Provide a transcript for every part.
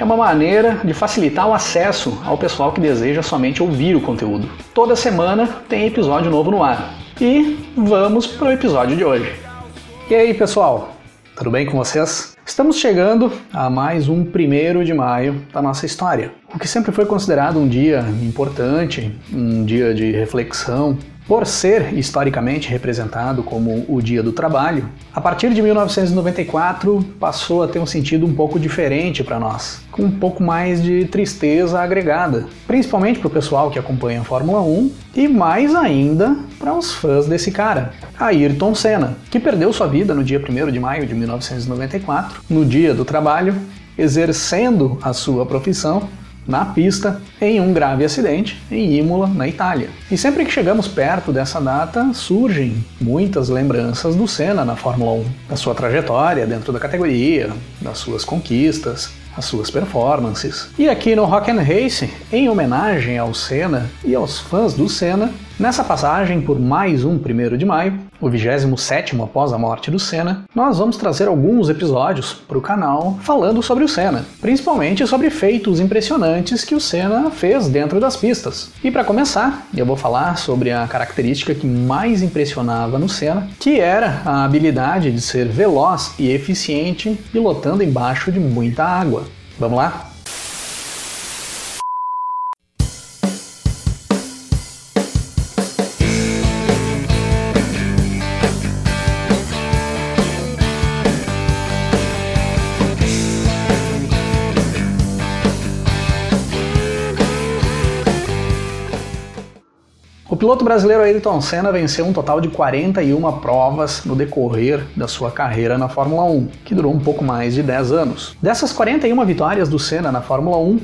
É uma maneira de facilitar o acesso ao pessoal que deseja somente ouvir o conteúdo. Toda semana tem episódio novo no ar. E vamos para o episódio de hoje. E aí, pessoal? Tudo bem com vocês? Estamos chegando a mais um primeiro de maio da nossa história. O que sempre foi considerado um dia importante, um dia de reflexão, por ser historicamente representado como o Dia do Trabalho, a partir de 1994 passou a ter um sentido um pouco diferente para nós, com um pouco mais de tristeza agregada, principalmente para o pessoal que acompanha a Fórmula 1 e mais ainda para os fãs desse cara, Ayrton Senna, que perdeu sua vida no dia 1 de maio de 1994, no Dia do Trabalho, exercendo a sua profissão na pista em um grave acidente em Imola, na Itália. E sempre que chegamos perto dessa data, surgem muitas lembranças do Senna na Fórmula 1, da sua trajetória dentro da categoria, das suas conquistas, as suas performances. E aqui no Rock and Race, em homenagem ao Senna e aos fãs do Senna, nessa passagem por mais um 1 de maio, o 27 após a morte do Senna, nós vamos trazer alguns episódios para o canal falando sobre o Senna, principalmente sobre feitos impressionantes que o Senna fez dentro das pistas. E para começar, eu vou falar sobre a característica que mais impressionava no Senna, que era a habilidade de ser veloz e eficiente pilotando embaixo de muita água. Vamos lá? Piloto brasileiro Ayrton Senna venceu um total de 41 provas no decorrer da sua carreira na Fórmula 1, que durou um pouco mais de 10 anos. Dessas 41 vitórias do Senna na Fórmula 1,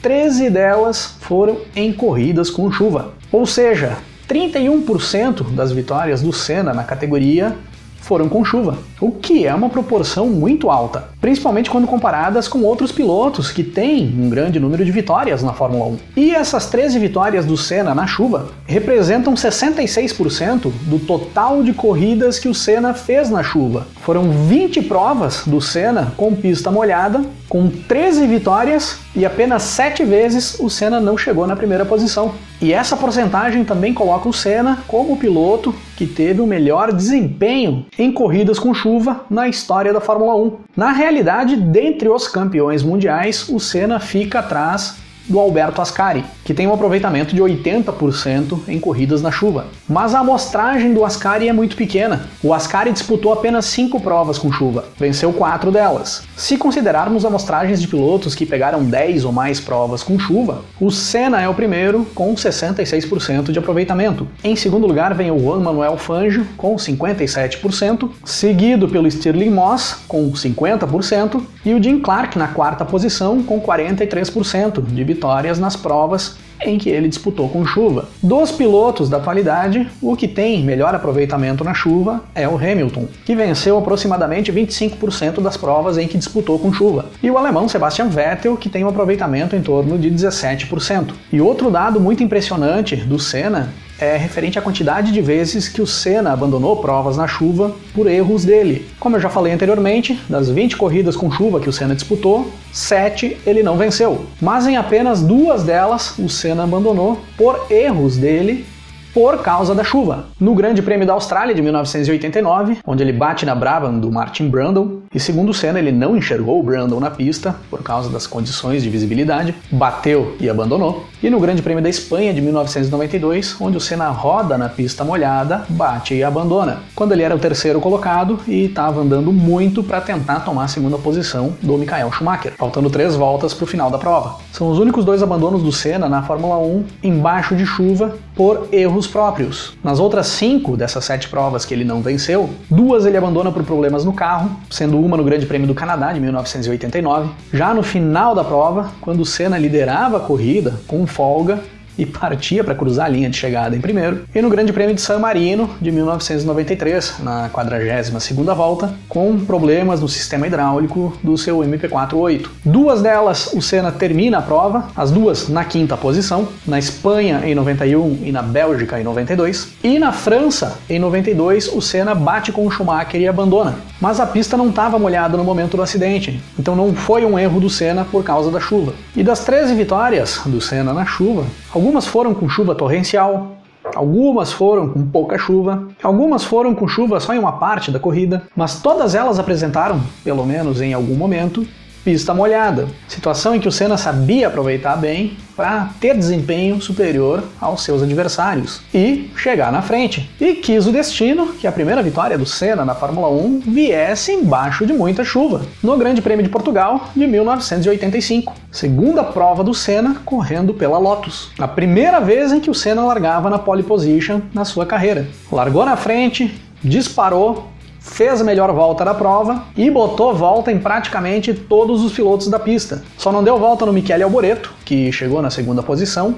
13 delas foram em corridas com chuva. Ou seja, 31% das vitórias do Senna na categoria foram com chuva, o que é uma proporção muito alta, principalmente quando comparadas com outros pilotos que têm um grande número de vitórias na Fórmula 1. E essas 13 vitórias do Senna na chuva representam 66% do total de corridas que o Senna fez na chuva. Foram 20 provas do Senna com pista molhada, com 13 vitórias e apenas 7 vezes o Senna não chegou na primeira posição. E essa porcentagem também coloca o Senna como o piloto que teve o melhor desempenho em corridas com chuva na história da Fórmula 1. Na realidade, dentre os campeões mundiais, o Senna fica atrás do Alberto Ascari, que tem um aproveitamento de 80% em corridas na chuva. Mas a amostragem do Ascari é muito pequena. O Ascari disputou apenas 5 provas com chuva, venceu 4 delas. Se considerarmos amostragens de pilotos que pegaram 10 ou mais provas com chuva, o Senna é o primeiro com 66% de aproveitamento. Em segundo lugar vem o Juan Manuel Fangio com 57%, seguido pelo Stirling Moss com 50% e o Jim Clark na quarta posição com 43% de vitórias nas provas em que ele disputou com chuva. Dos pilotos da atualidade, o que tem melhor aproveitamento na chuva é o Hamilton, que venceu aproximadamente 25% das provas em que disputou com chuva, e o alemão Sebastian Vettel, que tem um aproveitamento em torno de 17%. E outro dado muito impressionante do Senna é referente à quantidade de vezes que o Senna abandonou provas na chuva por erros dele. Como eu já falei anteriormente, das 20 corridas com chuva que o Senna disputou, 7 ele não venceu. Mas em apenas duas delas o Senna abandonou por erros dele por causa da chuva. No Grande Prêmio da Austrália de 1989, onde ele bate na Brabham do Martin Brundle, e segundo Senna ele não enxergou o Brundle na pista por causa das condições de visibilidade, bateu e abandonou. E no Grande Prêmio da Espanha de 1992, onde o Senna roda na pista molhada, bate e abandona, quando ele era o terceiro colocado e estava andando muito para tentar tomar a segunda posição do Michael Schumacher, faltando três voltas para o final da prova. São os únicos dois abandonos do Senna na Fórmula 1 embaixo de chuva por erros próprios. Nas outras cinco dessas sete provas que ele não venceu, duas ele abandona por problemas no carro, sendo uma no Grande Prêmio do Canadá de 1989. Já no final da prova, quando Senna liderava a corrida com folga, e partia para cruzar a linha de chegada em primeiro, e no Grande Prêmio de San Marino de 1993, na 42ª volta, com problemas no sistema hidráulico do seu MP48. Duas delas o Senna termina a prova, as duas na quinta posição, na Espanha em 91 e na Bélgica em 92, e na França em 92 o Senna bate com o Schumacher e abandona. Mas a pista não estava molhada no momento do acidente, então não foi um erro do Senna por causa da chuva. E das 13 vitórias do Senna na chuva, Algumas foram com chuva torrencial, algumas foram com pouca chuva, algumas foram com chuva só em uma parte da corrida, mas todas elas apresentaram, pelo menos em algum momento, pista molhada, situação em que o Senna sabia aproveitar bem para ter desempenho superior aos seus adversários e chegar na frente. E quis o destino que a primeira vitória do Senna na Fórmula 1 viesse embaixo de muita chuva, no Grande Prêmio de Portugal de 1985, segunda prova do Senna correndo pela Lotus. A primeira vez em que o Senna largava na pole position na sua carreira. Largou na frente, disparou, fez a melhor volta da prova e botou volta em praticamente todos os pilotos da pista. Só não deu volta no Michele Alboreto, que chegou na segunda posição,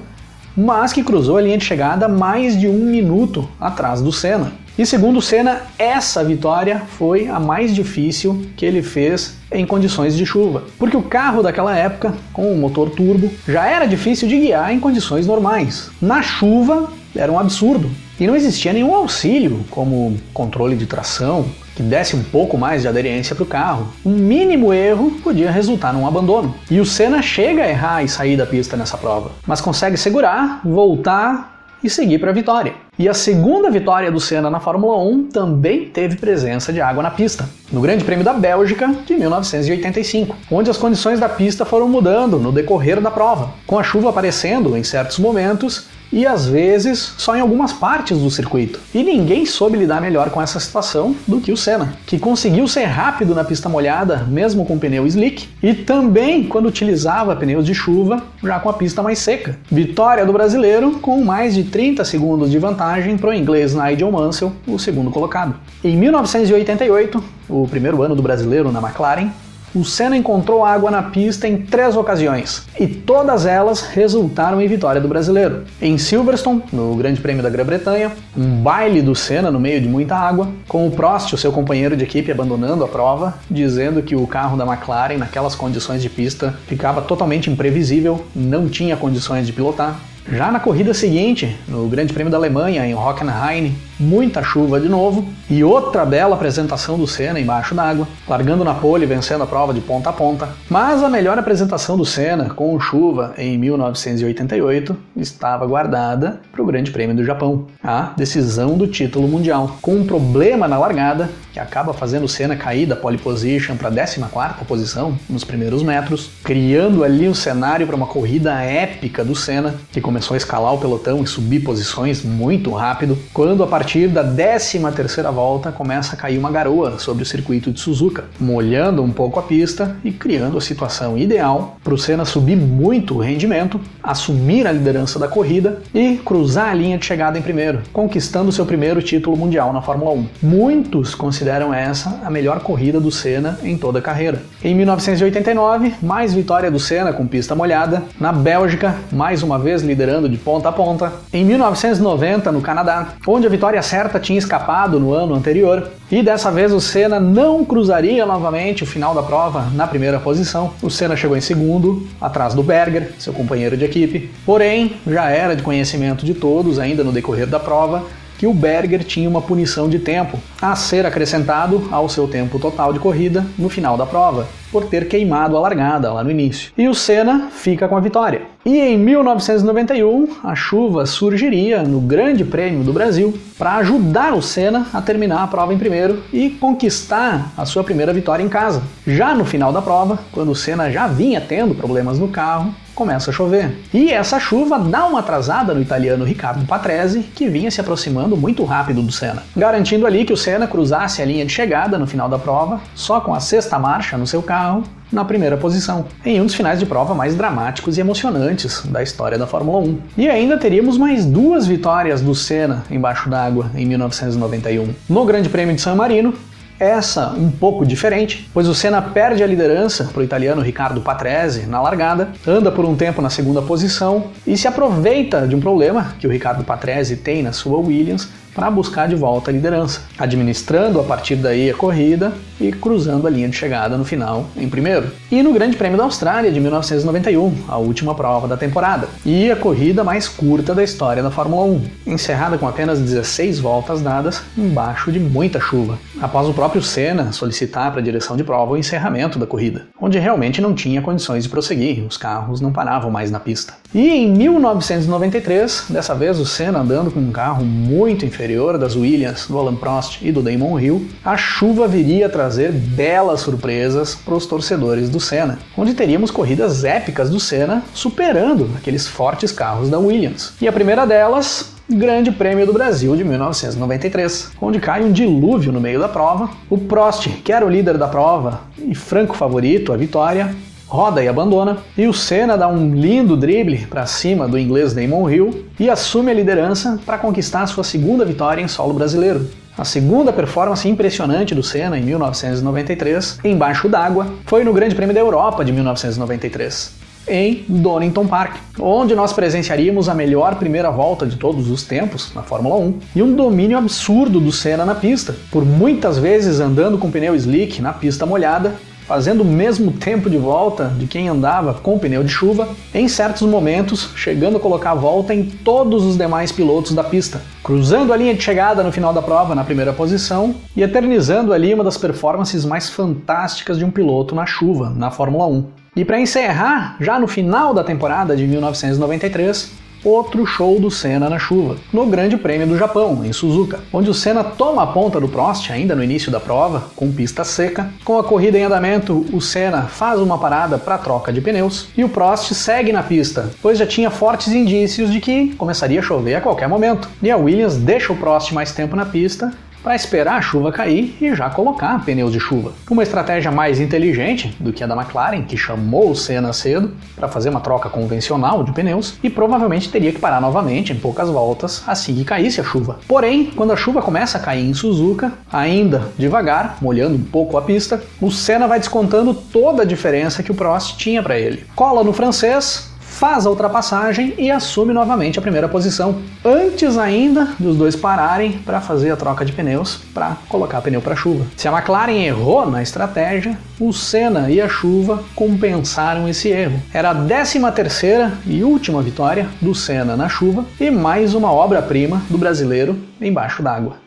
mas que cruzou a linha de chegada mais de um minuto atrás do Senna. E segundo o Senna, essa vitória foi a mais difícil que ele fez em condições de chuva, porque o carro daquela época, com o motor turbo, já era difícil de guiar em condições normais. Na chuva, era um absurdo. E não existia nenhum auxílio, como controle de tração, que desse um pouco mais de aderência para o carro. Um mínimo erro podia resultar num abandono. E o Senna chega a errar e sair da pista nessa prova, mas consegue segurar, voltar e seguir para a vitória. E a segunda vitória do Senna na Fórmula 1 também teve presença de água na pista, no Grande Prêmio da Bélgica de 1985, onde as condições da pista foram mudando no decorrer da prova, com a chuva aparecendo em certos momentos e às vezes só em algumas partes do circuito. E ninguém soube lidar melhor com essa situação do que o Senna, que conseguiu ser rápido na pista molhada, mesmo com pneu slick, e também quando utilizava pneus de chuva, já com a pista mais seca. Vitória do brasileiro com mais de 30 segundos de vantagem para o inglês Nigel Mansell, o segundo colocado. Em 1988, o primeiro ano do brasileiro na McLaren, o Senna encontrou água na pista em três ocasiões, e todas elas resultaram em vitória do brasileiro. Em Silverstone, no Grande Prêmio da Grã-Bretanha, um baile do Senna no meio de muita água, com o Prost, o seu companheiro de equipe, abandonando a prova, dizendo que o carro da McLaren, naquelas condições de pista, ficava totalmente imprevisível, não tinha condições de pilotar. Já na corrida seguinte, no Grande Prêmio da Alemanha, em Hockenheim, muita chuva de novo e outra bela apresentação do Senna embaixo d'água, largando na pole e vencendo a prova de ponta a ponta. Mas a melhor apresentação do Senna com chuva em 1988 estava guardada para o Grande Prêmio do Japão, a decisão do título mundial. Com um problema na largada, que acaba fazendo o Senna cair da pole position para a 14ª posição nos primeiros metros, criando ali um cenário para uma corrida épica do Senna, que começou a escalar o pelotão e subir posições muito rápido, quando a partir da 13ª volta começa a cair uma garoa sobre o circuito de Suzuka, molhando um pouco a pista e criando a situação ideal para o Senna subir muito o rendimento, assumir a liderança da corrida e cruzar a linha de chegada em primeiro, conquistando seu primeiro título mundial na Fórmula 1. Muitos consideram essa a melhor corrida do Senna em toda a carreira. Em 1989, mais vitória do Senna com pista molhada. Na Bélgica, mais uma vez liderando de ponta a ponta. Em 1990, no Canadá, onde a vitória certa tinha escapado no ano anterior. E dessa vez o Senna não cruzaria novamente o final da prova na primeira posição. O Senna chegou em segundo, atrás do Berger, seu companheiro de equipe. Porém, já era de conhecimento de todos, ainda no decorrer da prova, que o Berger tinha uma punição de tempo a ser acrescentado ao seu tempo total de corrida no final da prova por ter queimado a largada lá no início. E o Senna fica com a vitória. E em 1991, a chuva surgiria no Grande Prêmio do Brasil para ajudar o Senna a terminar a prova em primeiro e conquistar a sua primeira vitória em casa. Já no final da prova, quando o Senna já vinha tendo problemas no carro, começa a chover. E essa chuva dá uma atrasada no italiano Riccardo Patrese, que vinha se aproximando muito rápido do Senna, garantindo ali que o Senna cruzasse a linha de chegada no final da prova, só com a sexta marcha no seu carro, na primeira posição, em um dos finais de prova mais dramáticos e emocionantes da história da Fórmula 1. E ainda teríamos mais duas vitórias do Senna embaixo d'água em 1991. No Grande Prêmio de San Marino, essa um pouco diferente, pois o Senna perde a liderança para o italiano Riccardo Patrese na largada, anda por um tempo na segunda posição e se aproveita de um problema que o Riccardo Patrese tem na sua Williams para buscar de volta a liderança, administrando a partir daí a corrida e cruzando a linha de chegada no final em primeiro. E no Grande Prêmio da Austrália de 1991, a última prova da temporada, e a corrida mais curta da história da Fórmula 1, encerrada com apenas 16 voltas dadas embaixo de muita chuva, após o próprio Senna solicitar para a direção de prova o encerramento da corrida, onde realmente não tinha condições de prosseguir, os carros não paravam mais na pista. E em 1993, dessa vez o Senna andando com um carro muito inferior inferior das Williams, do Alan Prost e do Damon Hill, a chuva viria a trazer belas surpresas para os torcedores do Senna, onde teríamos corridas épicas do Senna superando aqueles fortes carros da Williams. E a primeira delas Grande Prêmio do Brasil de 1993, onde cai um dilúvio no meio da prova. O Prost, que era o líder da prova e franco favorito à vitória, roda e abandona, e o Senna dá um lindo drible para cima do inglês Damon Hill e assume a liderança para conquistar sua segunda vitória em solo brasileiro. A segunda performance impressionante do Senna em 1993, embaixo d'água, foi no Grande Prêmio da Europa de 1993 em Donington Park, onde nós presenciaríamos a melhor primeira volta de todos os tempos na Fórmula 1 e um domínio absurdo do Senna na pista, por muitas vezes andando com pneu slick na pista molhada fazendo o mesmo tempo de volta de quem andava com pneu de chuva, em certos momentos chegando a colocar a volta em todos os demais pilotos da pista, cruzando a linha de chegada no final da prova na primeira posição e eternizando ali uma das performances mais fantásticas de um piloto na chuva na Fórmula 1. E para encerrar, já no final da temporada de 1993, outro show do Senna na chuva, no Grande Prêmio do Japão, em Suzuka, onde o Senna toma a ponta do Prost ainda no início da prova, com pista seca. Com a corrida em andamento, o Senna faz uma parada para troca de pneus e o Prost segue na pista, pois já tinha fortes indícios de que começaria a chover a qualquer momento. E a Williams deixa o Prost mais tempo na pista para esperar a chuva cair e já colocar pneus de chuva. Uma estratégia mais inteligente do que a da McLaren, que chamou o Senna cedo para fazer uma troca convencional de pneus e provavelmente teria que parar novamente em poucas voltas assim que caísse a chuva. Porém, quando a chuva começa a cair em Suzuka, ainda devagar, molhando um pouco a pista, o Senna vai descontando toda a diferença que o Prost tinha para ele. Cola no francês, faz a ultrapassagem e assume novamente a primeira posição, antes ainda dos dois pararem para fazer a troca de pneus para colocar pneu para chuva. Se a McLaren errou na estratégia, o Senna e a chuva compensaram esse erro. Era a 13 terceira e última vitória do Senna na chuva e mais uma obra-prima do brasileiro embaixo d'água.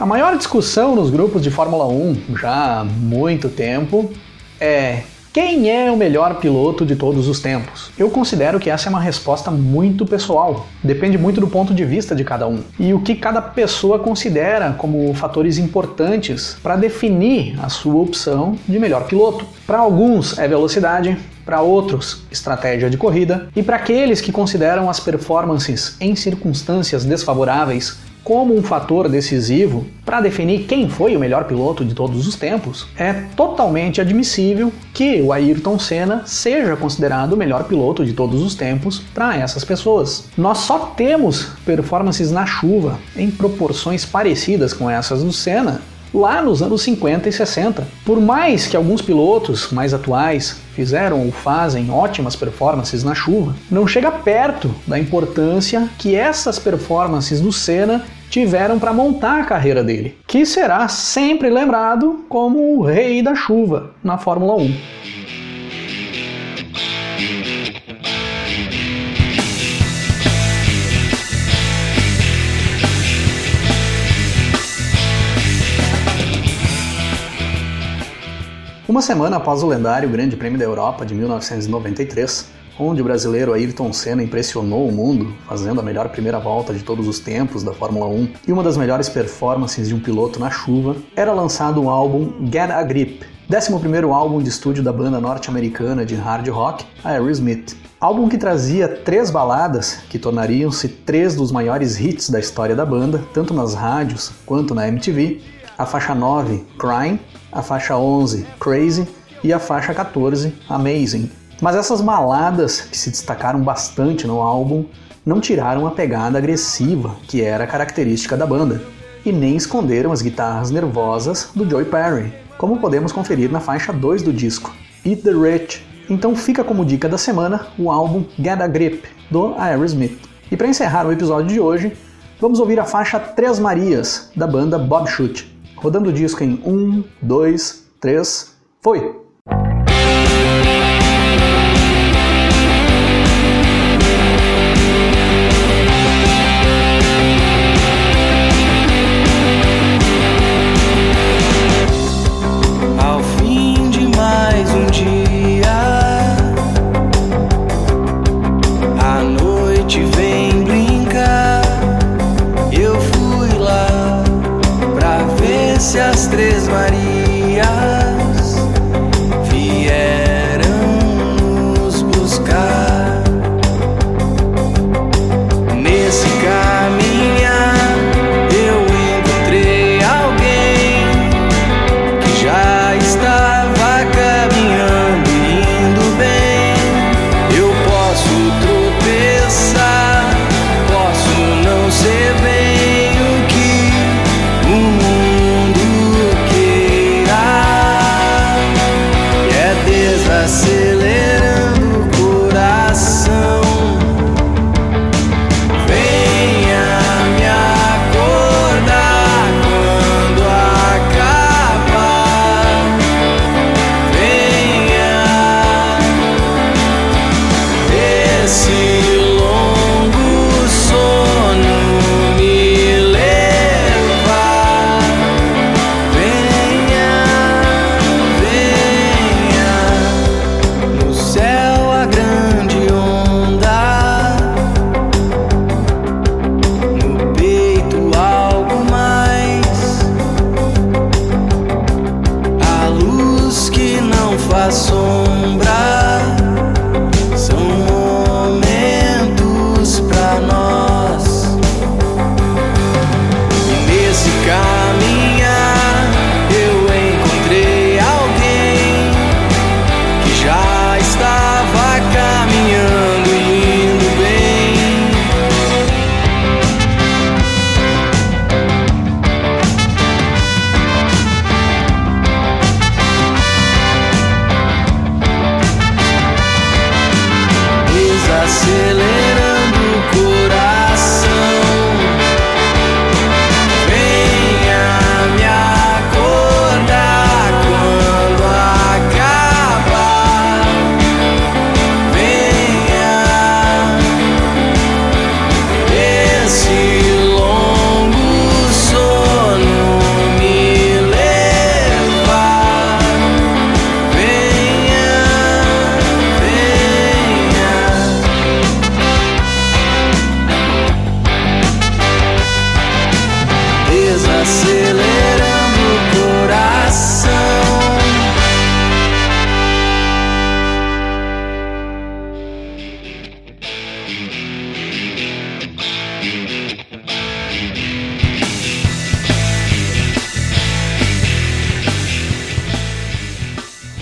A maior discussão nos grupos de Fórmula 1 já há muito tempo é quem é o melhor piloto de todos os tempos? Eu considero que essa é uma resposta muito pessoal. Depende muito do ponto de vista de cada um e o que cada pessoa considera como fatores importantes para definir a sua opção de melhor piloto. Para alguns é velocidade, para outros, estratégia de corrida, e para aqueles que consideram as performances em circunstâncias desfavoráveis como um fator decisivo para definir quem foi o melhor piloto de todos os tempos, é totalmente admissível que o Ayrton Senna seja considerado o melhor piloto de todos os tempos para essas pessoas. Nós só temos performances na chuva em proporções parecidas com essas do Senna lá nos anos 50 e 60. Por mais que alguns pilotos mais atuais fizeram ou fazem ótimas performances na chuva, não chega perto da importância que essas performances do Senna tiveram para montar a carreira dele, que será sempre lembrado como o rei da chuva na Fórmula 1. Uma semana após o lendário Grande Prêmio da Europa de 1993, onde o brasileiro Ayrton Senna impressionou o mundo, fazendo a melhor primeira volta de todos os tempos da Fórmula 1 e uma das melhores performances de um piloto na chuva, era lançado o álbum Get a Grip, 11 álbum de estúdio da banda norte-americana de hard rock, Aerosmith. Álbum que trazia três baladas que tornariam-se três dos maiores hits da história da banda, tanto nas rádios quanto na MTV, a faixa 9, Crying, a faixa 11, Crazy e a faixa 14, Amazing. Mas essas baladas, que se destacaram bastante no álbum, não tiraram a pegada agressiva que era característica da banda, e nem esconderam as guitarras nervosas do Joey Perry, como podemos conferir na faixa 2 do disco, Eat the Rich. Então fica como dica da semana o álbum Get a Grip, do Aerosmith. E para encerrar o episódio de hoje, vamos ouvir a faixa Três Marias, da banda Bob Chute, rodando o disco em 1, 2, 3, foi! E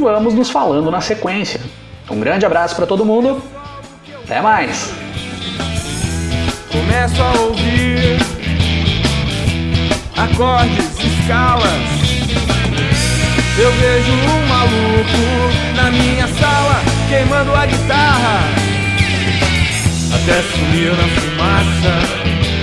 vamos nos falando na sequência. Um grande abraço para todo mundo. Até mais. Começo a ouvir acordes, escalas. Eu vejo um maluco na minha sala queimando a guitarra até sumir na fumaça.